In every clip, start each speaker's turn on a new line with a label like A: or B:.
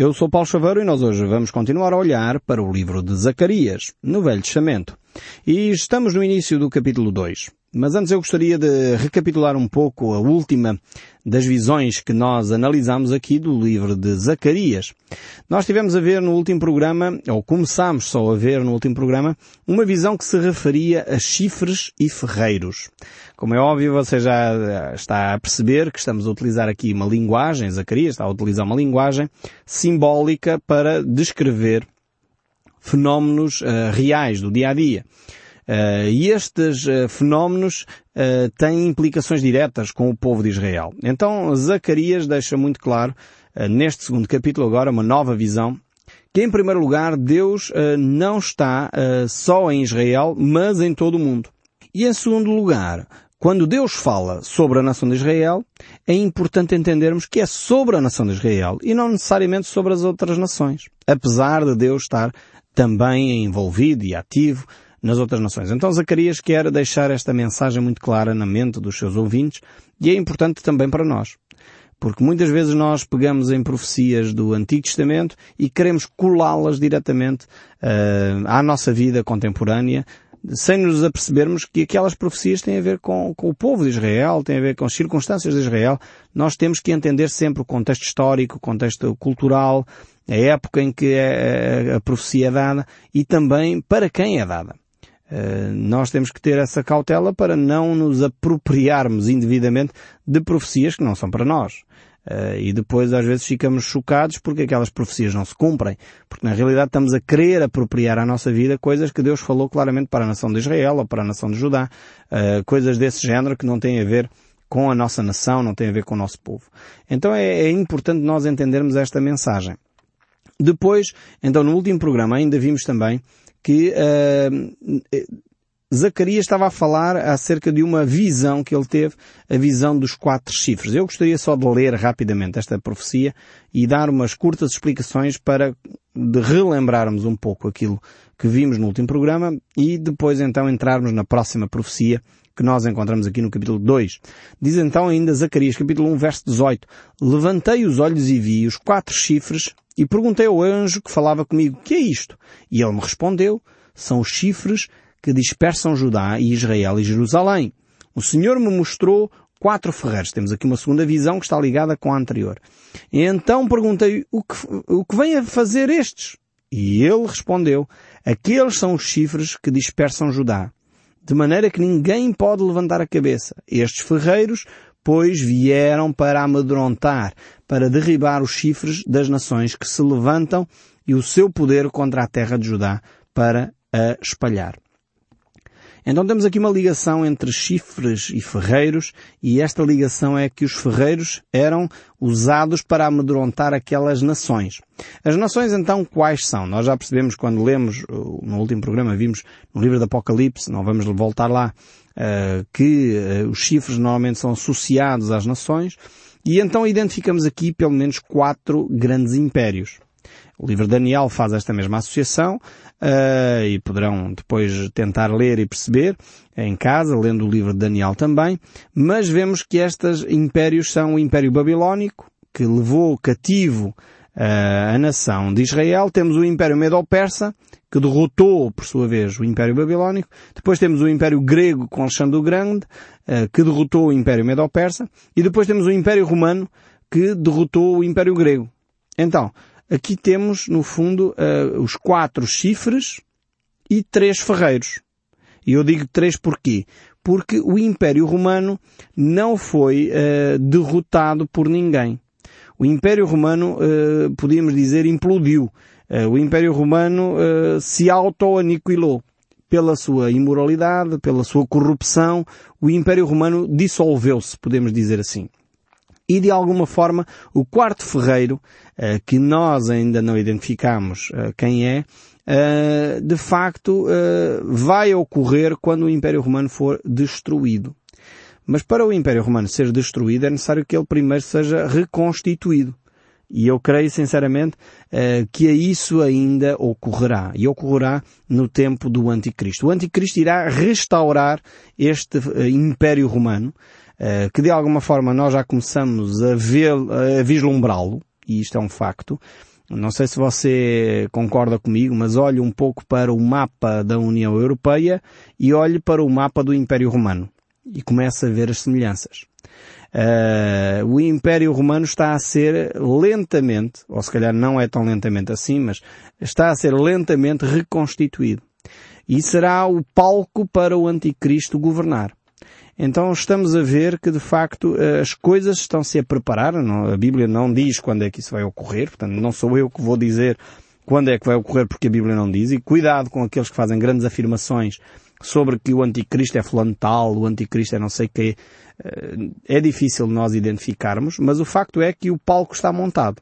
A: Eu sou Paulo Chaveiro e nós hoje vamos continuar a olhar para o livro de Zacarias, no Velho Testamento. E estamos no início do capítulo 2. Mas antes eu gostaria de recapitular um pouco a última das visões que nós analisamos aqui do livro de Zacarias. Nós tivemos a ver no último programa, ou começámos só a ver no último programa, uma visão que se referia a chifres e ferreiros. Como é óbvio, você já está a perceber que estamos a utilizar aqui uma linguagem, Zacarias está a utilizar uma linguagem simbólica para descrever fenómenos uh, reais do dia a dia. Uh, e estes uh, fenómenos uh, têm implicações diretas com o povo de Israel. Então Zacarias deixa muito claro, neste segundo capítulo agora, uma nova visão, que em primeiro lugar Deus não está só em Israel, mas em todo o mundo. E em segundo lugar, quando Deus fala sobre a nação de Israel, é importante entendermos que é sobre a nação de Israel e não necessariamente sobre as outras nações. Apesar de Deus estar também envolvido e ativo nas outras nações. Então Zacarias quer deixar esta mensagem muito clara na mente dos seus ouvintes e é importante também para nós. Porque muitas vezes nós pegamos em profecias do Antigo Testamento e queremos colá-las diretamente uh, à nossa vida contemporânea, sem nos apercebermos que aquelas profecias têm a ver com, com, o povo de Israel, têm a ver com as circunstâncias de Israel. Nós temos que entender sempre o contexto histórico, o contexto cultural, a época em que a, a, a profecia é dada e também para quem é dada. Uh, nós temos que ter essa cautela para não nos apropriarmos indevidamente de profecias que não são para nós. Uh, e depois às vezes ficamos chocados porque aquelas profecias não se cumprem. Porque na realidade estamos a querer apropriar à nossa vida coisas que Deus falou claramente para a nação de Israel ou para a nação de Judá. Uh, coisas desse género que não têm a ver com a nossa nação, não têm a ver com o nosso povo. Então é, é importante nós entendermos esta mensagem. Depois, então no último programa ainda vimos também que uh, Zacarias estava a falar acerca de uma visão que ele teve, a visão dos quatro chifres. Eu gostaria só de ler rapidamente esta profecia e dar umas curtas explicações para relembrarmos um pouco aquilo que vimos no último programa e depois então entrarmos na próxima profecia que nós encontramos aqui no capítulo 2. Diz então ainda Zacarias, capítulo 1, verso 18, Levantei os olhos e vi os quatro chifres e perguntei ao anjo que falava comigo, que é isto? E ele me respondeu, são os chifres que dispersam Judá e Israel e Jerusalém. O Senhor me mostrou quatro ferreiros. Temos aqui uma segunda visão que está ligada com a anterior. E então perguntei, o que, o que vem a fazer estes? E ele respondeu, aqueles são os chifres que dispersam Judá. De maneira que ninguém pode levantar a cabeça. Estes ferreiros pois vieram para amedrontar, para derribar os chifres das nações que se levantam e o seu poder contra a terra de Judá para a espalhar. Então temos aqui uma ligação entre chifres e ferreiros e esta ligação é que os ferreiros eram usados para amedrontar aquelas nações. As nações então quais são? Nós já percebemos quando lemos, no último programa vimos no livro do Apocalipse, não vamos voltar lá, uh, que uh, os chifres normalmente são associados às nações, e então identificamos aqui pelo menos quatro grandes impérios. O livro de Daniel faz esta mesma associação uh, e poderão depois tentar ler e perceber em casa, lendo o livro de Daniel também, mas vemos que estes impérios são o Império Babilónico, que levou cativo uh, a nação de Israel, temos o Império Medo-Persa, que derrotou, por sua vez, o Império Babilónico. Depois temos o Império Grego com Alexandre o Grande, eh, que derrotou o Império Medo-Persa. E depois temos o Império Romano, que derrotou o Império Grego. Então, aqui temos, no fundo, eh, os quatro chifres e três ferreiros. E eu digo três porquê? Porque o Império Romano não foi uh, derrotado por ninguém. O Império Romano, uh, podíamos dizer, implodiu. O Império Romano uh, se auto-aniquilou. Pela sua imoralidade, pela sua corrupção, o Império Romano dissolveu-se, podemos dizer assim. E de alguma forma, o quarto ferreiro, uh, que nós ainda não identificamos quem é, de facto vai ocorrer quando o Império Romano for destruído. Mas para o Império Romano ser destruído é necessário que ele primeiro seja reconstituído. E eu creio sinceramente que isso ainda ocorrerá. E ocorrerá no tempo do Anticristo. O Anticristo irá restaurar este Império Romano, que de alguma forma nós já começamos a, a vislumbrá-lo, e isto é um facto, Não sei se você concorda comigo, mas olhe um pouco para o mapa da União Europeia e olhe para o mapa do Império Romano e comece a ver as semelhanças. Uh, o Império Romano está a ser lentamente, ou se calhar não é tão lentamente assim, mas está a ser lentamente reconstituído. E será o palco para o Anticristo governar. Então estamos a ver que de facto as coisas estão-se a preparar. A Bíblia não diz quando é que isso vai ocorrer, portanto não sou eu que vou dizer quando é que vai ocorrer porque a Bíblia não diz. E cuidado com aqueles que fazem grandes afirmações sobre que o anticristo é fulano tal, o anticristo é não sei quê. Eh, é difícil nós identificarmos, mas o facto é que o palco está montado.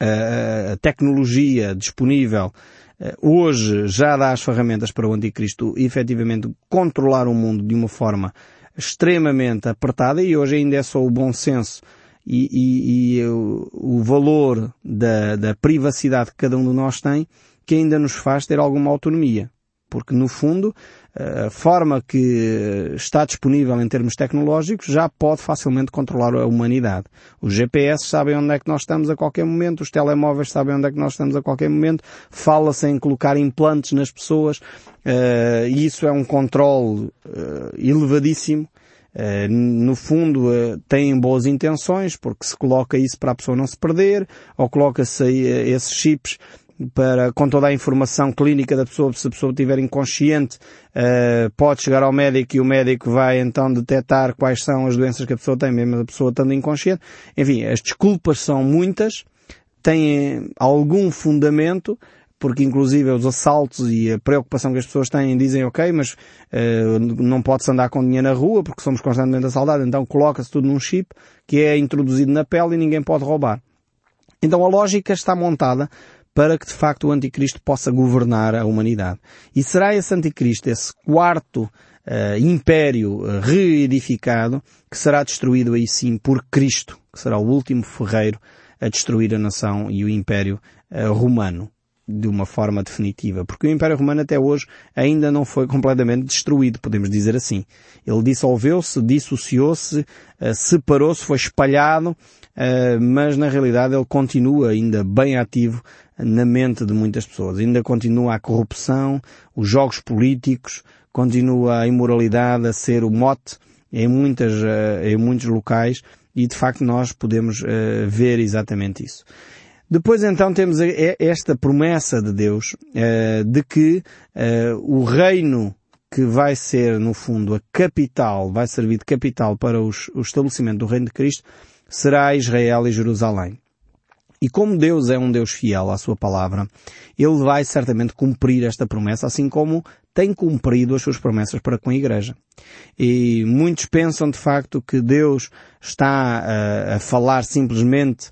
A: A tecnologia disponível eh, hoje já dá as ferramentas para o anticristo efetivamente controlar o mundo de uma forma extremamente apertada e hoje ainda é só o bom senso e, e, e o, o, valor da, da privacidade que cada um de nós tem que ainda nos faz ter alguma autonomia. Porque no fundo, a forma que está disponível em termos tecnológicos já pode facilmente controlar a humanidade. Os GPS sabem onde é que nós estamos a qualquer momento, os telemóveis sabem onde é que nós estamos a qualquer momento, fala-se em colocar implantes nas pessoas, uh, e isso é um controle uh, elevadíssimo. No fundo, têm boas intenções, porque se coloca isso para a pessoa não se perder, ou coloca-se esses chips para, com toda a informação clínica da pessoa, se a pessoa estiver inconsciente, uh, pode chegar ao médico e o médico vai então detectar quais são as doenças que a pessoa tem, mesmo a pessoa estando inconsciente. Enfim, as desculpas são muitas, têm algum fundamento, porque inclusive os assaltos e a preocupação que as pessoas têm dizem ok, mas uh, não pode-se andar com dinheiro na rua porque somos constantemente assaltados, então coloca-se tudo num chip que é introduzido na pele e ninguém pode roubar. Então a lógica está montada para que de facto o anticristo possa governar a humanidade. E será esse anticristo, esse quarto uh, império uh, reedificado, que será destruído aí sim por Cristo, que será o último ferreiro a destruir a nação e o império uh, romano de uma forma definitiva, porque o Império Romano até hoje ainda não foi completamente destruído, podemos dizer assim. Ele dissolveu-se, dissociou-se, separou-se, foi espalhado, mas na realidade ele continua ainda bem ativo na mente de muitas pessoas. Ainda continua a corrupção, os jogos políticos, continua a imoralidade a ser o mote em, muitas, eh, em muitos locais e de facto nós podemos ver exatamente isso. Depois então temos esta promessa de Deus uh, de que uh, o reino que vai ser no fundo a capital, vai servir de capital para o estabelecimento do reino de Cristo, será Israel e Jerusalém. E como Deus é um Deus fiel à sua palavra, Ele vai certamente cumprir esta promessa, assim como tem cumprido as suas promessas para com a Igreja. E muitos pensam de facto que Deus está a, a falar simplesmente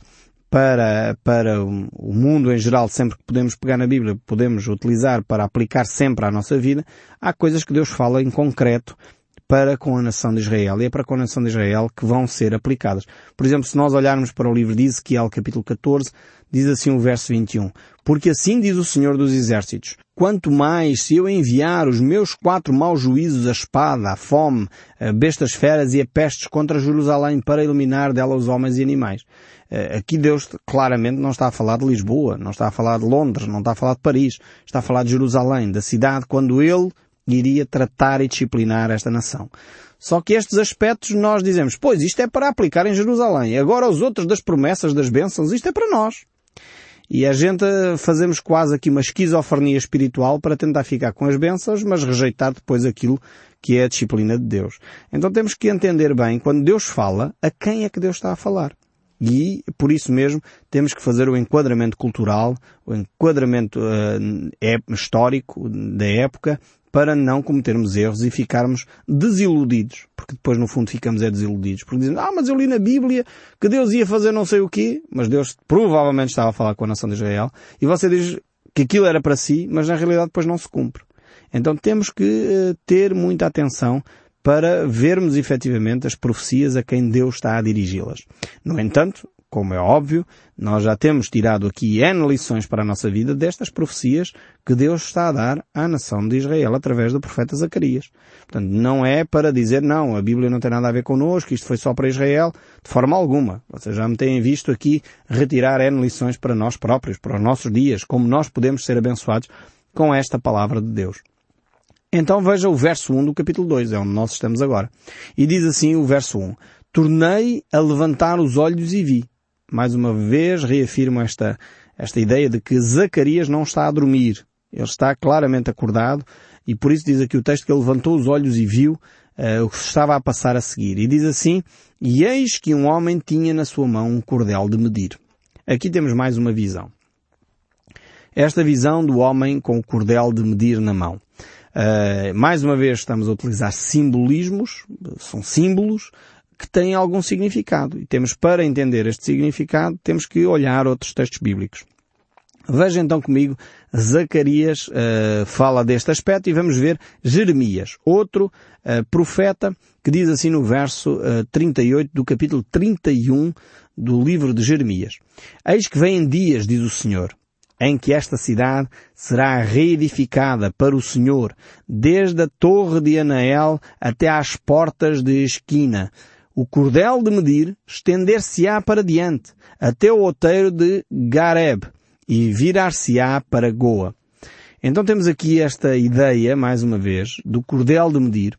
A: para, para o mundo em geral, sempre que podemos pegar na Bíblia, podemos utilizar para aplicar sempre à nossa vida, há coisas que Deus fala em concreto para com a nação de Israel. E é para com a nação de Israel que vão ser aplicadas. Por exemplo, se nós olharmos para o livro de Ezequiel, capítulo 14, diz assim o verso 21. Porque assim diz o Senhor dos Exércitos. Quanto mais se eu enviar os meus quatro maus juízos, a espada, a fome, a bestas feras e a pestes contra Jerusalém para eliminar dela os homens e animais. Eh, aqui Deus claramente não está a falar de Lisboa, não está a falar de Londres, não está a falar de Paris, está a falar de Jerusalém, da cidade quando Ele iria tratar e disciplinar esta nação. Só que estes aspectos nós dizemos, pois isto é para aplicar em Jerusalém. Agora os outros das promessas, das bênçãos, isto é para nós. E a gente fazemos quase aqui uma esquizofrenia espiritual para tentar ficar com as bênçãos, mas rejeitar depois aquilo que é a disciplina de Deus. Então temos que entender bem, quando Deus fala, a quem é que Deus está a falar. E, por isso mesmo, temos que fazer o enquadramento cultural, o enquadramento uh, histórico da época, para não cometermos erros e ficarmos desiludidos. Porque depois, no fundo, ficamos é desiludidos. Porque dizem, ah, mas eu li na Bíblia que Deus ia fazer não sei o quê, mas Deus provavelmente estava a falar com a nação de Israel, e você diz que aquilo era para si, mas na realidade depois não se cumpre. Então temos que uh, ter muita atenção para vermos efetivamente as profecias a quem Deus está a dirigi-las. No entanto, como é óbvio, nós já temos tirado aqui N lições para a nossa vida destas profecias que Deus está a dar à nação de Israel através do profeta Zacarias. Portanto, não é para dizer, não, a Bíblia não tem nada a ver connosco, isto foi só para Israel, de forma alguma. Vocês já me têm visto aqui retirar N lições para nós próprios, para os nossos dias, como nós podemos ser abençoados com esta palavra de Deus. Então veja o verso 1 do capítulo 2, é onde nós estamos agora. E diz assim o verso 1. Tornei a levantar os olhos e vi. Mais uma vez reafirmo esta, esta ideia de que Zacarias não está a dormir. Ele está claramente acordado e por isso diz aqui o texto que ele levantou os olhos e viu uh, o que estava a passar a seguir. E diz assim, e eis que um homem tinha na sua mão um cordel de medir. Aqui temos mais uma visão. Esta visão do homem com o cordel de medir na mão. Uh, mais uma vez estamos a utilizar simbolismos, são símbolos que têm algum significado. E temos, para entender este significado, temos que olhar outros textos bíblicos. Veja então comigo, Zacarias uh, fala deste aspecto e vamos ver Jeremias, outro uh, profeta que diz assim no verso uh, 38 do capítulo 31 do livro de Jeremias. Eis que vêm dias, diz o Senhor, em que esta cidade será reedificada para o Senhor, desde a torre de Anael até às portas de esquina. O cordel de medir estender-se-á para diante, até o outeiro de Gareb, e virar-se-á para Goa. Então temos aqui esta ideia, mais uma vez, do cordel de medir.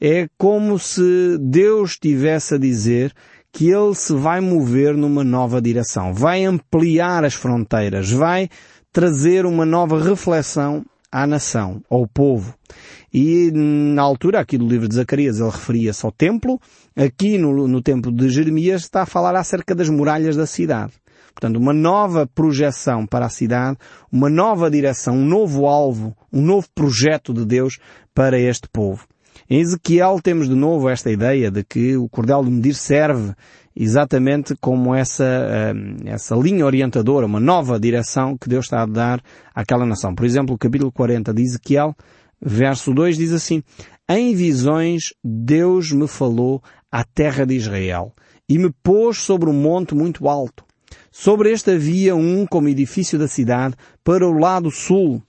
A: É como se Deus estivesse a dizer que ele se vai mover numa nova direção, vai ampliar as fronteiras, vai trazer uma nova reflexão à nação, ao povo. E na altura, aqui do livro de Zacarias, ele referia-se ao templo, aqui no, no templo de Jeremias está a falar acerca das muralhas da cidade. Portanto, uma nova projeção para a cidade, uma nova direção, um novo alvo, um novo projeto de Deus para este povo. Em Ezequiel temos de novo esta ideia de que o cordel de medir serve exatamente como essa, hum, essa linha orientadora, uma nova direção que Deus está a dar àquela nação. Por exemplo, o capítulo 40 de Ezequiel, verso 2 diz assim, Em visões Deus me falou à terra de Israel e me pôs sobre um monte muito alto. Sobre este havia um como edifício da cidade para o lado sul,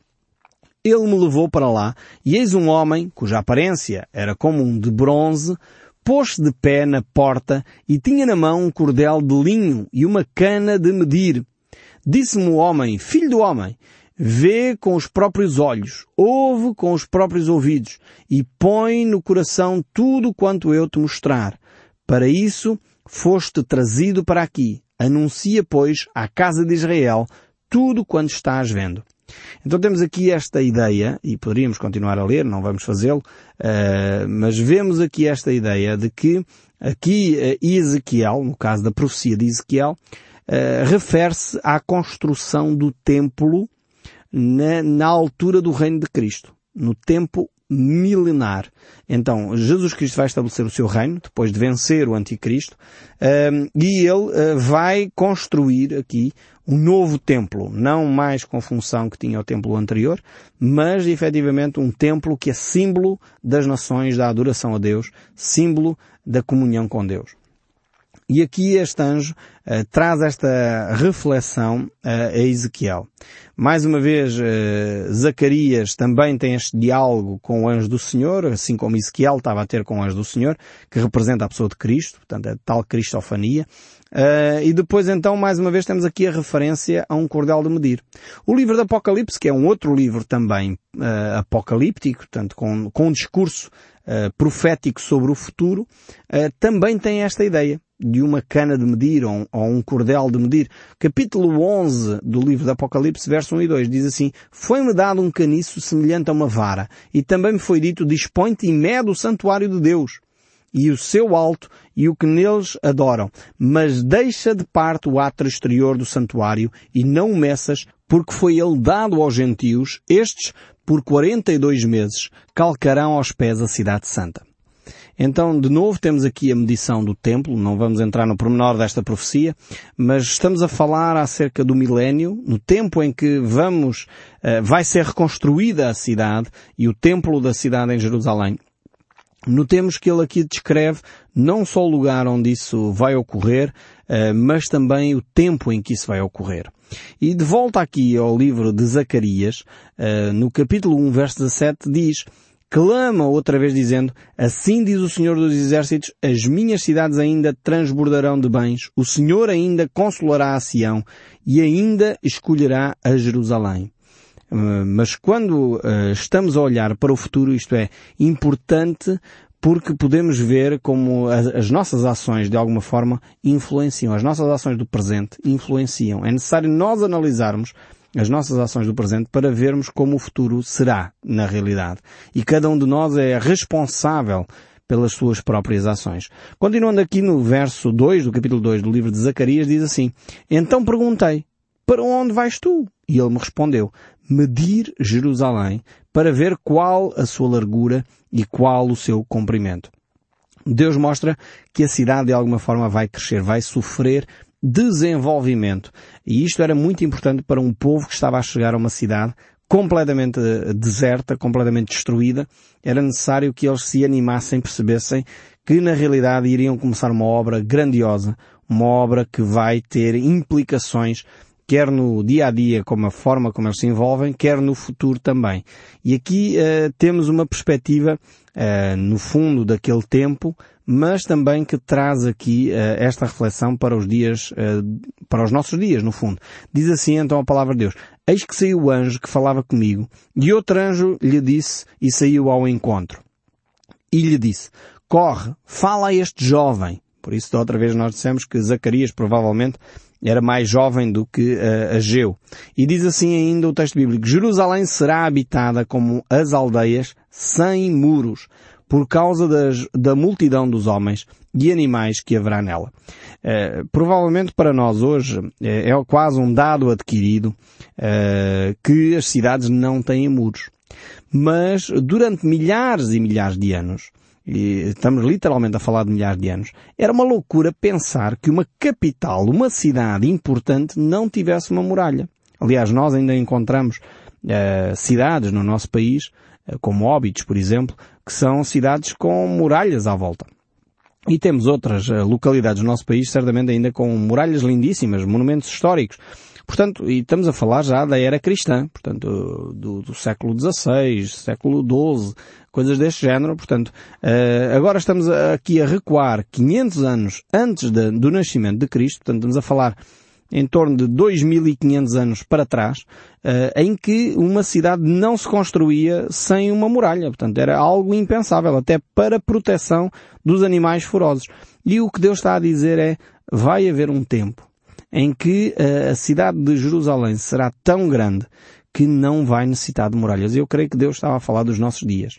A: ele me levou para lá, e eis um homem, cuja aparência era como um de bronze, pôs-se de pé na porta e tinha na mão um cordel de linho e uma cana de medir. Disse-me o homem, filho do homem, vê com os próprios olhos, ouve com os próprios ouvidos e põe no coração tudo quanto eu te mostrar. Para isso foste trazido para aqui. Anuncia, pois, à casa de Israel tudo quanto estás vendo. Então temos aqui esta ideia, e poderíamos continuar a ler, não vamos fazê-lo, uh, mas vemos aqui esta ideia de que aqui uh, Ezequiel, no caso da profecia de Ezequiel, uh, refere-se à construção do templo na, na altura do reino de Cristo, no tempo milenar. Então, Jesus Cristo vai estabelecer o seu reino, depois de vencer o anticristo, e ele uh, vai construir aqui um novo templo, não mais com função que tinha o templo anterior, mas efetivamente um templo que é símbolo das nações da adoração a Deus, símbolo da comunhão com Deus. E aqui este anjo uh, traz esta reflexão uh, a Ezequiel. Mais uma vez, uh, Zacarias também tem este diálogo com o anjo do Senhor, assim como Ezequiel estava a ter com o anjo do Senhor, que representa a pessoa de Cristo, portanto, a tal cristofania. Uh, e depois então, mais uma vez, temos aqui a referência a um cordel de medir. O livro do Apocalipse, que é um outro livro também uh, apocalíptico, portanto, com, com um discurso uh, profético sobre o futuro, também tem esta ideia de uma cana de medir ou, ou um cordel de medir. Capítulo 11 do livro do Apocalipse, verso 1 e 2, diz assim, Foi-me dado um caniço semelhante a uma vara, e também me foi dito, dispõe-te e mede o santuário de Deus, e o seu alto, e o que neles adoram, mas deixa de parte o átrio exterior do santuário, e não o meças, porque foi ele dado aos gentios, estes, por quarenta e dois meses, calcarão aos pés a cidade santa. Então, de novo, temos aqui a medição do templo, não vamos entrar no pormenor desta profecia, mas estamos a falar acerca do milénio, no tempo em que vamos, uh, vai ser reconstruída a cidade e o templo da cidade em Jerusalém. Notemos que ele aqui descreve não só o lugar onde isso vai ocorrer, eh, mas também o tempo em que isso vai ocorrer. E de volta aqui ao livro de Zacarias, eh, no capítulo 1, verso 17, diz clama outra vez dizendo, assim diz o Senhor dos Exércitos, as minhas cidades ainda transbordarão de bens, o Senhor ainda consolará a Sião e ainda escolherá a Jerusalém. Uh, mas quando uh, estamos a olhar para o futuro, isto é importante porque podemos ver como as nossas ações, de alguma forma, influenciam. As nossas ações do presente influenciam. É necessário nós analisarmos as nossas ações do presente para vermos como o futuro será na realidade. E cada um de nós é responsável pelas suas próprias ações. Continuando aqui no verso 2 do capítulo 2 do livro de Zacarias, diz assim, Então perguntei, para onde vais tu? E ele me respondeu, medir Jerusalém para ver qual a sua largura e qual o seu comprimento. Deus mostra que a cidade de alguma forma vai crescer, vai sofrer desenvolvimento. E isto era muito importante para um povo que estava a chegar a uma cidade completamente eh, deserta, completamente destruída. Era necessário que eles se animassem, percebessem que na realidade iriam começar uma obra grandiosa, uma obra que vai ter implicações quer no dia a dia, como a forma como eles se envolvem, quer no futuro também. E aqui uh, temos uma perspectiva, uh, no fundo daquele tempo, mas também que traz aqui uh, esta reflexão para os dias, para os nossos dias, no fundo. Diz assim então a palavra de Deus. Eis que saiu o anjo que falava comigo, e outro anjo lhe disse, e saiu ao encontro. E lhe disse, corre, fala a este jovem. Por isso, da outra vez nós dissemos que Zacarias provavelmente era mais jovem do que uh, Ageu. E diz assim ainda o texto bíblico, Jerusalém será habitada como as aldeias sem muros, por causa das, da multidão dos homens e animais que haverá nela. Uh, provavelmente para nós hoje uh, é quase um dado adquirido uh, que as cidades não têm muros. Mas durante milhares e milhares de anos, e estamos literalmente a falar de milhares de anos, era uma loucura pensar que uma capital, uma cidade importante, não tivesse uma muralha. Aliás, nós ainda encontramos uh, cidades no nosso país, uh, como Óbidos, por exemplo, que são cidades com muralhas à volta. E temos outras uh, localidades no nosso país, certamente ainda com muralhas lindíssimas, monumentos históricos. Portanto, e estamos a falar já da era cristã, portanto, do, do século XVI, século XII, coisas deste género. Portanto, uh, agora estamos aqui a recuar 500 anos antes de, do nascimento de Cristo, portanto, estamos a falar em torno de 2.500 anos para trás, uh, em que uma cidade não se construía sem uma muralha. Portanto, era algo impensável, até para proteção dos animais ferozes. E o que Deus está a dizer é, vai haver um tempo em que uh, a cidade de Jerusalém será tão grande que não vai necessitar de muralhas. Eu creio que Deus estava a falar dos nossos dias.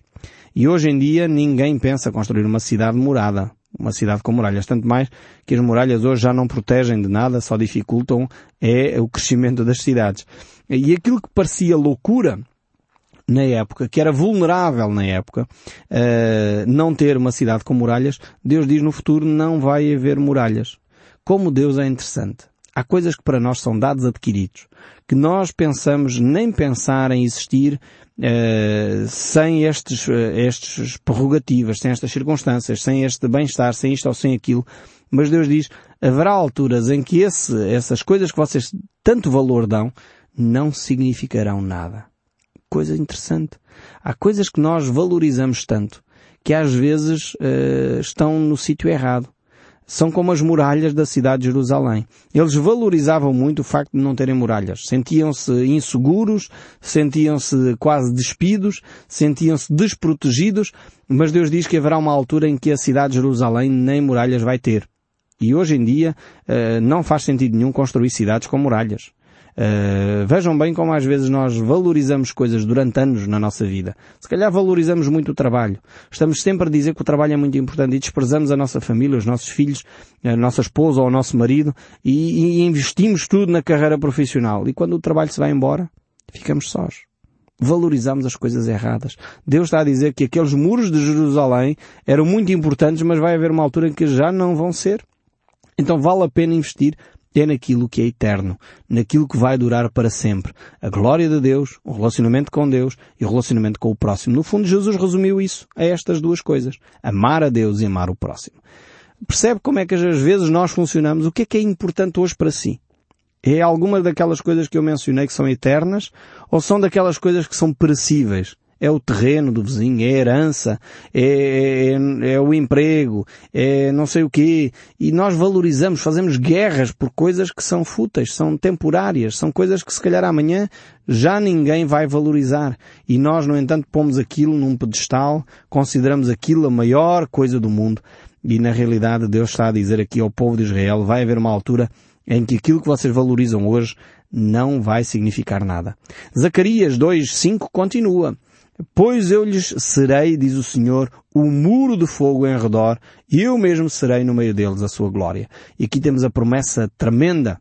A: E hoje em dia ninguém pensa construir uma cidade morada, uma cidade com muralhas. Tanto mais que as muralhas hoje já não protegem de nada, só dificultam é o crescimento das cidades. E aquilo que parecia loucura na época, que era vulnerável na época, uh, não ter uma cidade com muralhas, Deus diz no futuro não vai haver muralhas. Como Deus é interessante. Há coisas que para nós são dados adquiridos, que nós pensamos nem pensar em existir uh, sem estes, uh, estes prerrogativas, sem estas circunstâncias, sem este bem-estar, sem isto ou sem aquilo. Mas Deus diz, haverá alturas em que esse, essas coisas que vocês tanto valor dão não significarão nada. Coisa interessante. Há coisas que nós valorizamos tanto que às vezes uh, estão no sítio errado são como as muralhas da cidade de Jerusalém. Eles valorizavam muito o facto de não terem muralhas. Sentiam-se inseguros, sentiam-se quase despidos, sentiam-se desprotegidos, mas Deus diz que haverá uma altura em que a cidade de Jerusalém nem muralhas vai ter. E hoje em dia eh, não faz sentido nenhum construir cidades com muralhas. Uh, vejam bem como às vezes nós valorizamos coisas durante anos na nossa vida. Se calhar valorizamos muito o trabalho. Estamos sempre a dizer que o trabalho é muito importante e desprezamos a nossa família, os nossos filhos, a nossa esposa ou o nosso marido e, e investimos tudo na carreira profissional. E quando o trabalho se vai embora, ficamos sós valorizamos as coisas erradas. Deus está a dizer que aqueles muros de Jerusalém eram muito importantes, mas vai haver uma altura em que já não vão ser. Então vale a pena investir é naquilo que é eterno, naquilo que vai durar para sempre. A glória de Deus, o relacionamento com Deus e o relacionamento com o próximo. No fundo, Jesus resumiu isso a estas duas coisas. Amar a Deus e amar o próximo. Percebe como é que às vezes nós funcionamos? O que é que é importante hoje para si? É alguma daquelas coisas que eu mencionei que são eternas ou são daquelas coisas que são perecíveis? É o terreno do vizinho, é a herança, é, é, é, o emprego, é não sei o quê. E nós valorizamos, fazemos guerras por coisas que são fúteis, são temporárias, são coisas que se calhar amanhã já ninguém vai valorizar. E nós, no entanto, pomos aquilo num pedestal, consideramos aquilo a maior coisa do mundo. E na realidade Deus está a dizer aqui ao povo de Israel, vai haver uma altura em que aquilo que vocês valorizam hoje não vai significar nada. Zacarias 2.5 continua. Pois eu lhes serei, diz o Senhor, o muro de fogo em redor, e eu mesmo serei no meio deles a sua glória. E aqui temos a promessa tremenda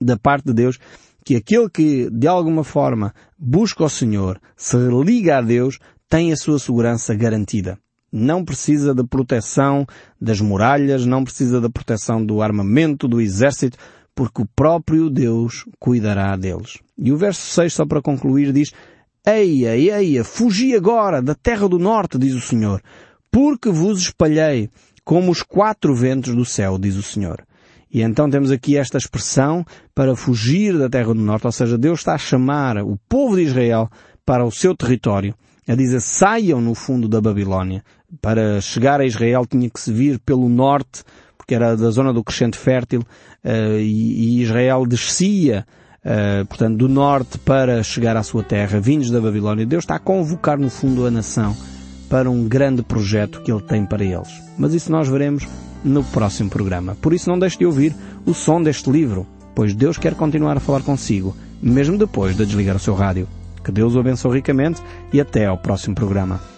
A: da parte de Deus que aquele que, de alguma forma, busca o Senhor, se liga a Deus, tem a sua segurança garantida. Não precisa da proteção das muralhas, não precisa da proteção do armamento, do exército, porque o próprio Deus cuidará deles. E o verso 6, só para concluir, diz, Eia, eia, fugi agora da terra do norte, diz o Senhor, porque vos espalhei como os quatro ventos do céu, diz o Senhor. E então temos aqui esta expressão para fugir da terra do norte, ou seja, Deus está a chamar o povo de Israel para o seu território, a dizer saiam no fundo da Babilónia. Para chegar a Israel tinha que se vir pelo norte, porque era da zona do crescente fértil, uh, e, e Israel descia uh, portanto, do norte para chegar à sua terra, vindos da Babilónia. Deus está a convocar, no fundo, a nação para um grande projeto que Ele tem para eles. Mas isso nós veremos no próximo programa. Por isso não deixe de ouvir o som deste livro, pois Deus quer continuar a falar consigo, mesmo depois de desligar o seu rádio. Que Deus o abençoe ricamente e até ao próximo programa.